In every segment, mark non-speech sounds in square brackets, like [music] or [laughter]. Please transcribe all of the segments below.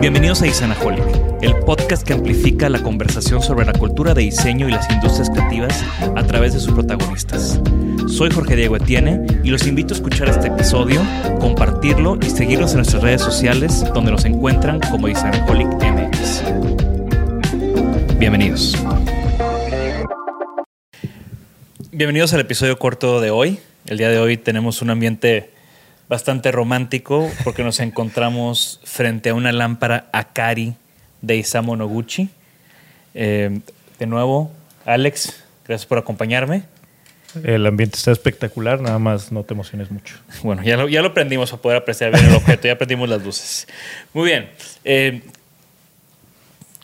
Bienvenidos a Isanaholic, el podcast que amplifica la conversación sobre la cultura de diseño y las industrias creativas a través de sus protagonistas. Soy Jorge Diego Etienne y los invito a escuchar este episodio, compartirlo y seguirnos en nuestras redes sociales donde nos encuentran como Isanaholic MX. Bienvenidos. Bienvenidos al episodio corto de hoy. El día de hoy tenemos un ambiente bastante romántico porque nos encontramos frente a una lámpara Akari de Isamu Noguchi. Eh, de nuevo, Alex, gracias por acompañarme. El ambiente está espectacular, nada más no te emociones mucho. Bueno, ya lo, ya lo aprendimos para poder apreciar bien el objeto, ya aprendimos las luces. Muy bien. Eh,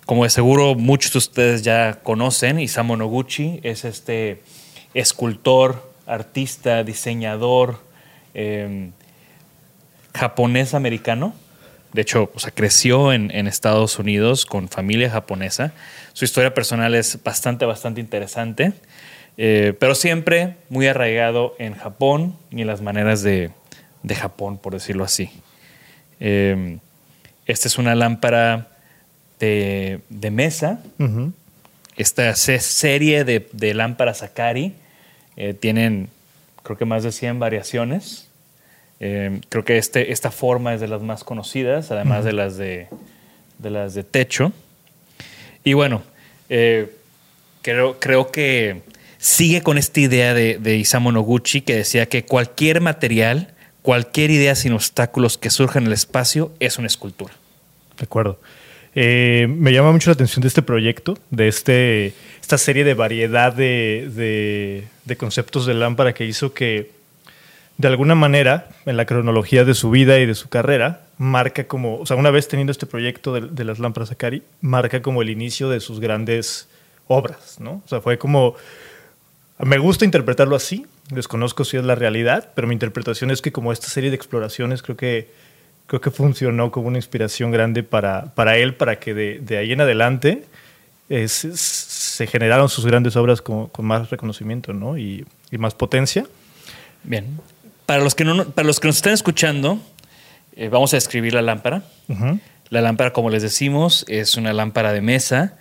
como de seguro muchos de ustedes ya conocen, Isamu Noguchi es este escultor, artista, diseñador, eh, japonés-americano. De hecho, o sea, creció en, en, Estados Unidos con familia japonesa. Su historia personal es bastante, bastante interesante, eh, pero siempre muy arraigado en Japón y en las maneras de, de Japón, por decirlo así. Eh, esta es una lámpara de, de mesa. Uh -huh. Esta serie de, de lámparas Akari eh, tienen, creo que más de 100 variaciones. Eh, creo que este, esta forma es de las más conocidas, además uh -huh. de, las de, de las de techo. Y bueno, eh, creo, creo que sigue con esta idea de, de, Isamu Noguchi que decía que cualquier material, cualquier idea sin obstáculos que surja en el espacio es una escultura. De acuerdo. Eh, me llama mucho la atención de este proyecto, de este, esta serie de variedad de, de, de conceptos de lámpara que hizo que de alguna manera, en la cronología de su vida y de su carrera, marca como, o sea, una vez teniendo este proyecto de, de, las lámparas Akari, marca como el inicio de sus grandes obras, ¿no? O sea, fue como, me gusta interpretarlo así, desconozco si es la realidad, pero mi interpretación es que como esta serie de exploraciones creo que, creo que funcionó como una inspiración grande para, para él, para que de, de ahí en adelante es, se generaron sus grandes obras con, con más reconocimiento, ¿no? Y, y más potencia. Bien, para los que, no, para los que nos están escuchando, eh, vamos a describir la lámpara. Uh -huh. La lámpara, como les decimos, es una lámpara de mesa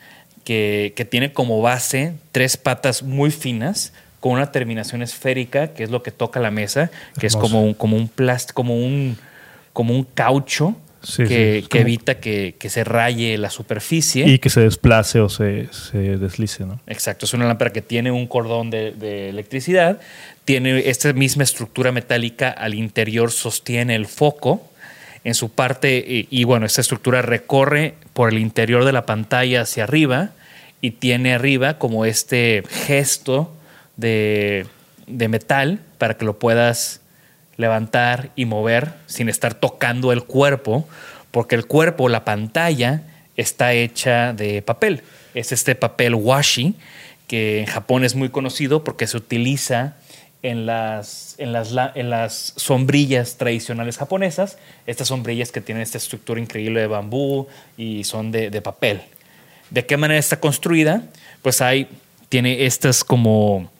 que, que, tiene como base tres patas muy finas con una terminación esférica, que es lo que toca la mesa, que Hermoso. es como un, como un plástico, como un, como un caucho. Sí, que, sí, que evita que, que, se raye la superficie. Y que se desplace o se, se, deslice, ¿no? Exacto, es una lámpara que tiene un cordón de, de, electricidad, tiene esta misma estructura metálica al interior, sostiene el foco en su parte, y, y bueno, esta estructura recorre por el interior de la pantalla hacia arriba y tiene arriba como este gesto de de metal para que lo puedas levantar y mover sin estar tocando el cuerpo, porque el cuerpo, la pantalla, está hecha de papel. Es este papel washi, que en Japón es muy conocido porque se utiliza en las, en las, en las sombrillas tradicionales japonesas, estas sombrillas que tienen esta estructura increíble de bambú y son de, de papel. ¿De qué manera está construida? Pues hay, tiene estas como,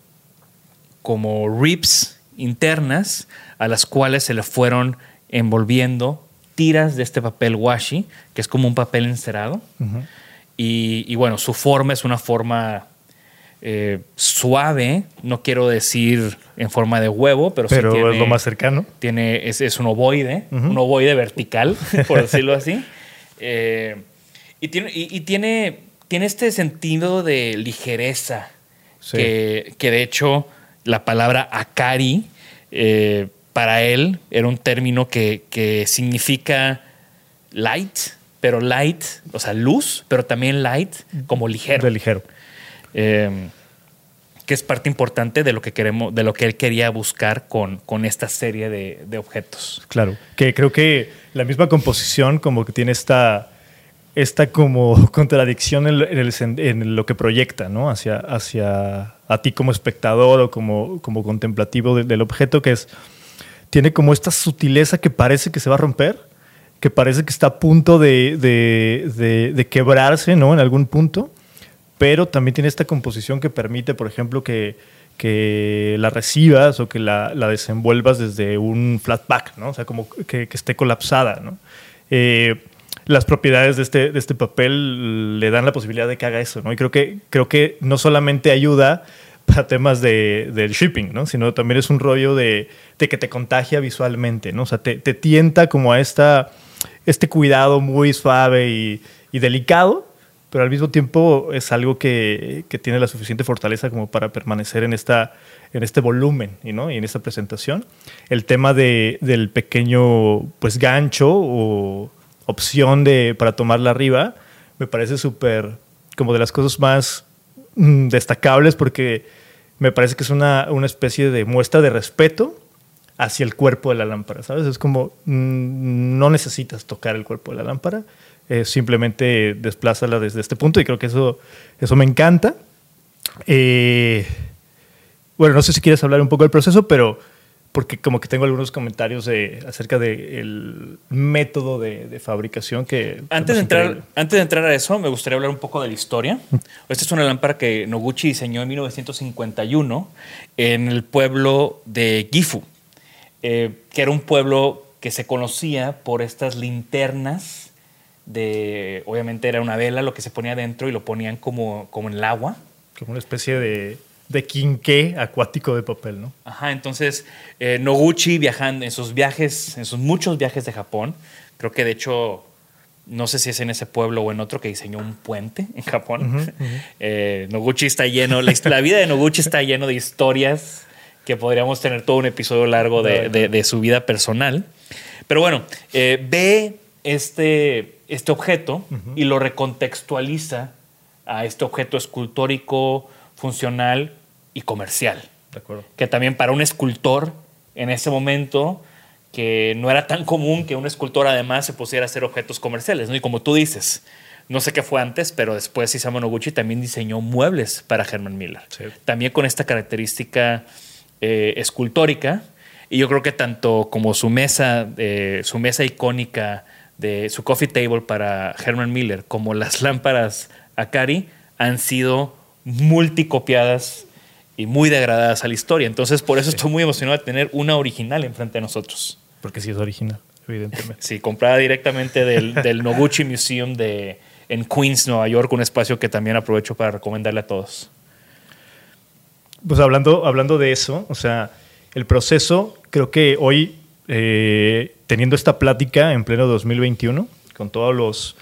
como ribs internas a las cuales se le fueron envolviendo tiras de este papel washi, que es como un papel encerado. y, y, bueno, su forma es una forma eh, suave, no quiero decir en forma de huevo, pero, pero sí tiene, es lo más cercano. Tiene, es, es un ovoide, un ovoide vertical, [laughs] por decirlo así. Eh, y tiene, y, y tiene, tiene este sentido de ligereza, Sí. que, que de hecho la palabra akari eh, para él era un término que, que significa light, pero light, o sea, luz, pero también light como ligero. De ligero. Eh, que es parte importante de lo que queremos, de lo que él quería buscar con, con esta serie de, de objetos. Claro, que creo que la misma composición como que tiene esta, esta como [laughs] contradicción en, en el en lo que proyecta, ¿no? Hacia, hacia a ti como espectador o como, como contemplativo de- del objeto, que es, tiene como esta sutileza que parece que se va a romper, que parece que está a punto de, de- de- de quebrarse, ¿no? En algún punto, pero también tiene esta composición que permite, por ejemplo, que, que la recibas o que la, la desenvuelvas desde un flatback, ¿no? O sea, como que, que esté colapsada, ¿no? Eh, las propiedades de este, de este papel le dan la posibilidad de que haga eso, ¿no? Y creo que, creo que no solamente ayuda [laughs] para temas de, del shipping, ¿no? Sino también es un rollo de, de que te contagia visualmente, ¿no? O sea, te, te tienta como a esta, este cuidado muy suave y, y delicado, pero al mismo tiempo es algo que, que tiene la suficiente fortaleza como para permanecer en, esta, en este volumen y, ¿no? y en esta presentación. El tema de, del pequeño pues, gancho o opción de, para tomarla arriba me parece súper como de las cosas más mm, destacables porque me parece que es una, una especie de muestra de respeto hacia el cuerpo de la lámpara, ¿sabes? Es como, mm, no necesitas tocar el cuerpo de la lámpara, eh, simplemente desplázala desde este punto y creo que eso, eso me encanta. Eh, bueno, no sé si quieres hablar un poco del proceso, pero porque como que tengo algunos comentarios de, acerca del método de, de fabricación que... Antes de, entrar, antes de entrar a eso, me gustaría hablar un poco de la historia. [laughs] Esta es una lámpara que Noguchi diseñó en 1951 en el pueblo de Gifu, eh, que era un pueblo que se conocía por estas linternas de, obviamente era una vela lo que se ponía dentro y lo ponían como, como en el agua. Como una especie de, de quinqué acuático de papel, ¿no? Ajá, entonces eh, Noguchi viajando en sus viajes, en sus muchos viajes de Japón, creo que de hecho, no sé si es en ese pueblo o en otro que diseñó un puente en Japón. Eh, Noguchi está lleno, la, vida de Noguchi está lleno de historias que podríamos tener todo un episodio largo de, de- de su vida personal. Pero bueno, eh, ve este, este objeto y lo recontextualiza a este objeto escultórico, funcional y comercial De acuerdo. que también para un escultor en ese momento que no era tan común que un escultor además se pusiera a hacer objetos comerciales, ¿no? Y como tú dices, no sé qué fue antes, pero después Isamu Noguchi también diseñó muebles para Herman Miller. Sí. También con esta característica eh, escultórica. Y yo creo que tanto como su mesa, eh, su mesa icónica de su coffee table para Herman Miller, como las lámparas Akari, han sido multicopiadas y muy degradadas a la historia. Entonces, por eso estoy muy emocionado de tener una original enfrente de nosotros. Porque sí es original, evidentemente. Sí, comprada directamente del, del Noguchi Museum de, en Queens, Nueva York, un espacio que también aprovecho para recomendarle a todos. Pues hablando, hablando de eso, o sea, el proceso, creo que hoy, eh, teniendo esta plática en pleno 2021, con todos los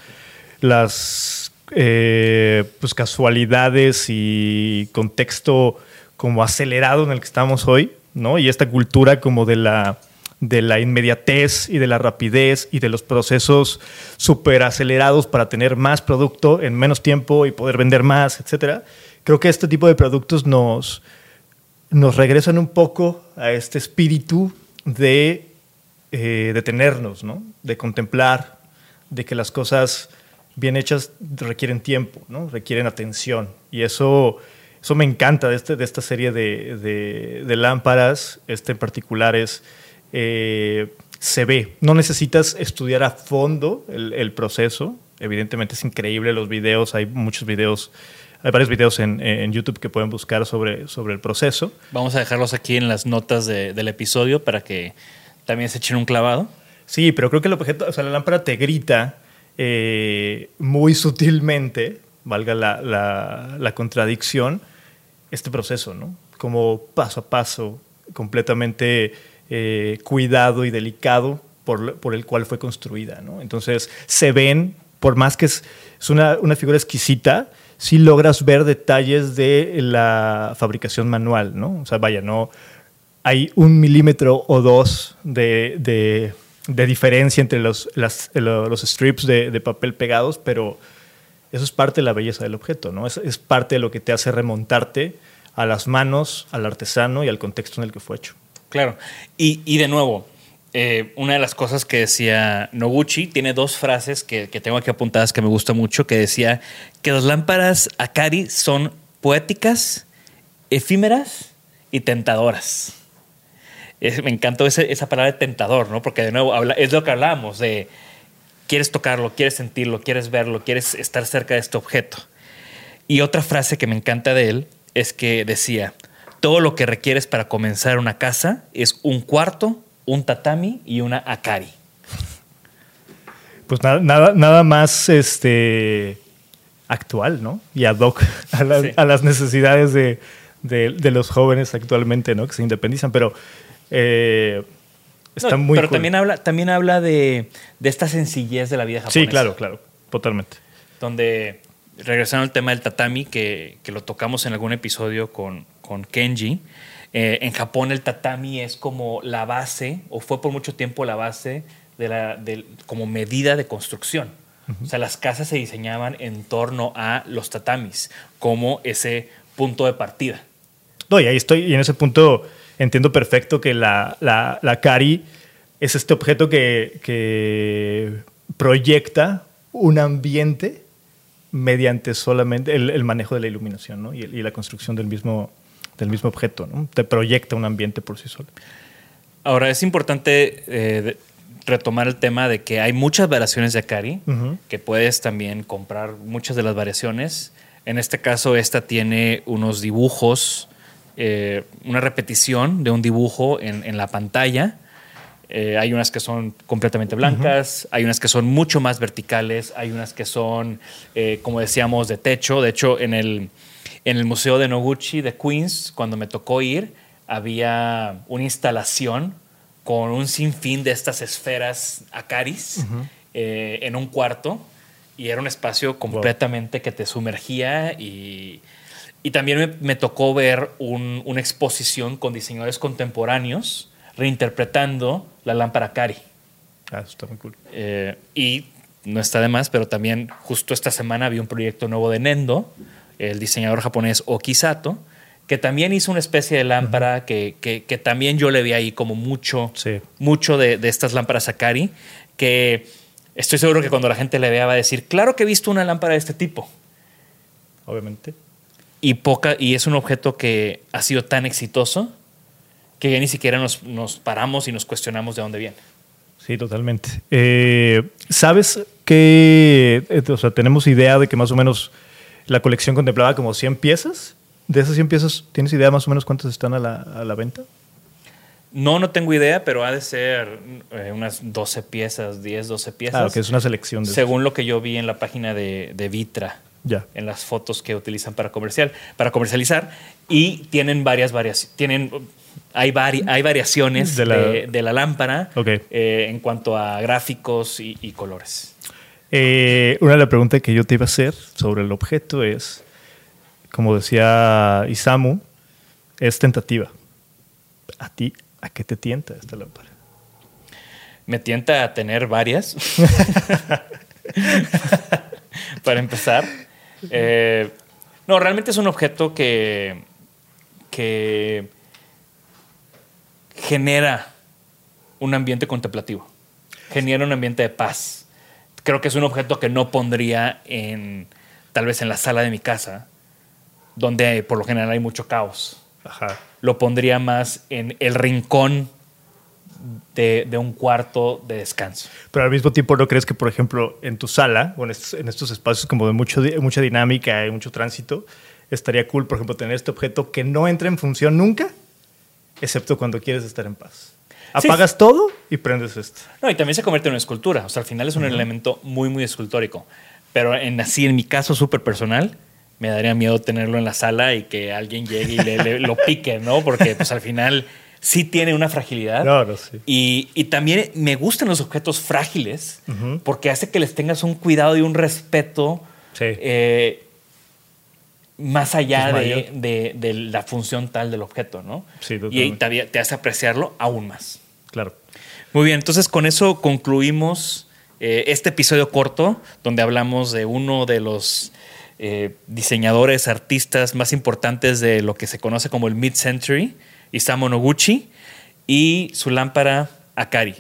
las eh, pues casualidades y contexto como acelerado en el que estamos hoy, ¿no? Y esta cultura como de la de la inmediatez y de la rapidez y de los procesos súper acelerados para tener más producto en menos tiempo y poder vender más, etcétera. Creo que este tipo de productos nos, nos regresan un poco a este espíritu de eh, detenernos, ¿no? de contemplar, de que las cosas bien hechas requieren tiempo, ¿no? requieren atención. Y eso, eso me encanta de, este, de esta serie de, de, lámparas, este en particular es, eh, se ve. No necesitas estudiar a fondo el, el, proceso. Evidentemente es increíble los videos, hay muchos videos. Hay varios videos en, en YouTube que pueden buscar sobre, sobre el proceso. Vamos a dejarlos aquí en las notas del episodio para que también se echen un clavado. Sí, pero creo que el objeto, o sea, la lámpara te grita eh, muy sutilmente, valga la, contradicción, este proceso, ¿no? Como paso a paso, completamente eh, cuidado y delicado por, el cual fue construida, ¿no? Entonces, se ven, por más que es, una, figura exquisita, sí logras ver detalles de la fabricación manual, ¿no? O sea, vaya, no hay un milímetro o dos de de diferencia entre los, los strips de, papel pegados, pero eso es parte de la belleza del objeto, ¿no? Es, es, parte de lo que te hace remontarte a las manos, al artesano y al contexto en el que fue hecho. Claro. Y, de nuevo, eh, una de las cosas que decía Noguchi tiene dos frases que, que tengo aquí apuntadas que me gusta mucho, que decía que las lámparas Akari son poéticas, efímeras y tentadoras me encantó esa palabra de tentador, ¿no? Porque de nuevo habla, es lo que hablábamos de quieres tocarlo, quieres sentirlo, quieres verlo, quieres estar cerca de este objeto. Y otra frase que me encanta de él es que decía, todo lo que requieres para comenzar una casa es un cuarto, un tatami y una akari. Pues nada, nada, más este, actual, ¿no? Y ad hoc a, las necesidades de, de, los jóvenes actualmente, ¿no? Que se independizan. Pero eh, está muy Pero también habla, también habla de, esta sencillez de la vida japonesa. Sí, claro, claro, totalmente. Donde, regresando al tema del tatami, que, lo tocamos en algún episodio con, con Kenji, eh, en Japón el tatami es como la base, o fue por mucho tiempo la base de la, como medida de construcción. O sea, las casas se diseñaban en torno a los tatamis, como ese punto de partida. No, y ahí estoy, y en ese punto entiendo perfecto que la, la, Cari es este objeto que, proyecta un ambiente mediante solamente el, manejo de la iluminación y, la construcción del mismo, del mismo objeto. ¿no? Te proyecta un ambiente por sí solo. Ahora, es importante eh, retomar el tema de que hay muchas variaciones de Akari, que puedes también comprar muchas de las variaciones. En este caso, esta tiene unos dibujos eh, una repetición de un dibujo en, la pantalla. Eh, hay unas que son completamente blancas, hay unas que son mucho más verticales, hay unas que son, eh, como decíamos, de techo. De hecho, en el, en el Museo de Noguchi de Queens, cuando me tocó ir, había una instalación con un sinfín de estas esferas acaris en un cuarto y era un espacio completamente que te sumergía y y también me, tocó ver una exposición con diseñadores contemporáneos reinterpretando la lámpara Kari. Ah, eso está muy cool. Eh, y no está de más, pero también justo esta semana vi un proyecto nuevo de Nendo, el diseñador japonés Okisato, que también hizo una especie de lámpara que, que, también yo le vi ahí como mucho, mucho de, de, estas lámparas Akari, que estoy seguro que cuando la gente le vea va a decir, claro que he visto una lámpara de este tipo. Obviamente y, poca, y es un objeto que ha sido tan exitoso que ya ni siquiera nos, paramos y nos cuestionamos de dónde viene. Sí, totalmente. Eh, ¿Sabes que, eh, o sea, tenemos idea de que más o menos la colección contemplaba como 100 piezas? De esas 100 piezas, ¿tienes idea más o menos cuántas están a la, venta? No, no tengo idea, pero ha de ser eh, unas 12 piezas, 10, 12 piezas. Claro, que es una selección. De según lo que yo vi en la página de, de Vitra en las fotos que utilizan para comercial, para comercializar y tienen varias variaciones, tienen hay, hay variaciones de la, lámpara eh, en cuanto a gráficos y, colores. Eh, una de las preguntas que yo te iba a hacer sobre el objeto es, como decía Isamu, es tentativa. ¿A ti a qué te tienta esta lámpara? Me tienta a tener varias. [laughs] [laughs] para empezar. Eh, no, realmente es un objeto que, que genera un ambiente contemplativo, genera un ambiente de paz. Creo que es un objeto que no pondría en, tal vez en la sala de mi casa, donde por lo general hay mucho caos. Ajá. Lo pondría más en el rincón de, de un cuarto de descanso. Pero al mismo tiempo, ¿no crees que, por ejemplo, en tu sala o en estos, en estos espacios como de mucho, mucha dinámica y mucho tránsito, estaría cool, por ejemplo, tener este objeto que no entra en función nunca, excepto cuando quieres estar en paz? Sí. Apagas todo y prendes esto. No, y también se convierte en una escultura. O sea, al final es un elemento muy, muy escultórico. Pero en así, en mi caso súper personal, me daría miedo tenerlo en la sala y que alguien llegue y le, le- lo pique, ¿no? Porque pues al final sí tiene una fragilidad. Sí. Y, y también me gustan los objetos frágiles porque hace que les tengas un cuidado y un respeto Sí. eh, más allá de, de- de la función tal del objeto, ¿no? Sí, y totalmente. te, te hace apreciarlo aún más. Claro. Muy bien, entonces con eso concluimos eh, este episodio corto donde hablamos de uno de los eh, diseñadores, artistas más importantes de lo que se conoce como el mid-century, Isamu Noguchi, y su lámpara Akari.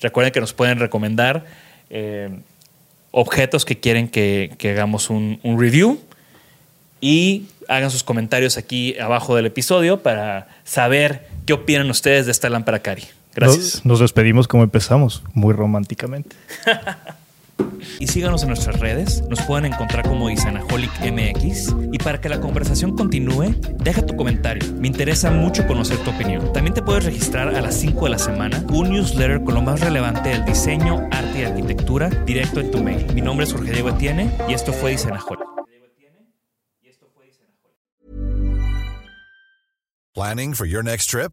Recuerden que nos pueden recomendar eh, objetos que quieren que, que hagamos un, un review y hagan sus comentarios aquí abajo del episodio para saber qué opinan ustedes de esta lámpara Cari. Gracias. Nos, nos despedimos como empezamos, muy románticamente. [laughs] Y síganos en nuestras redes, nos pueden encontrar como Isanaholic MX y para que la conversación continúe, deja tu comentario. Me interesa mucho conocer tu opinión. También te puedes registrar a las 5 de la semana un newsletter con lo más relevante del diseño, arte y arquitectura directo en tu mail. Mi nombre es Jorge Diego y esto fue Isanaholic. Planning for your next trip?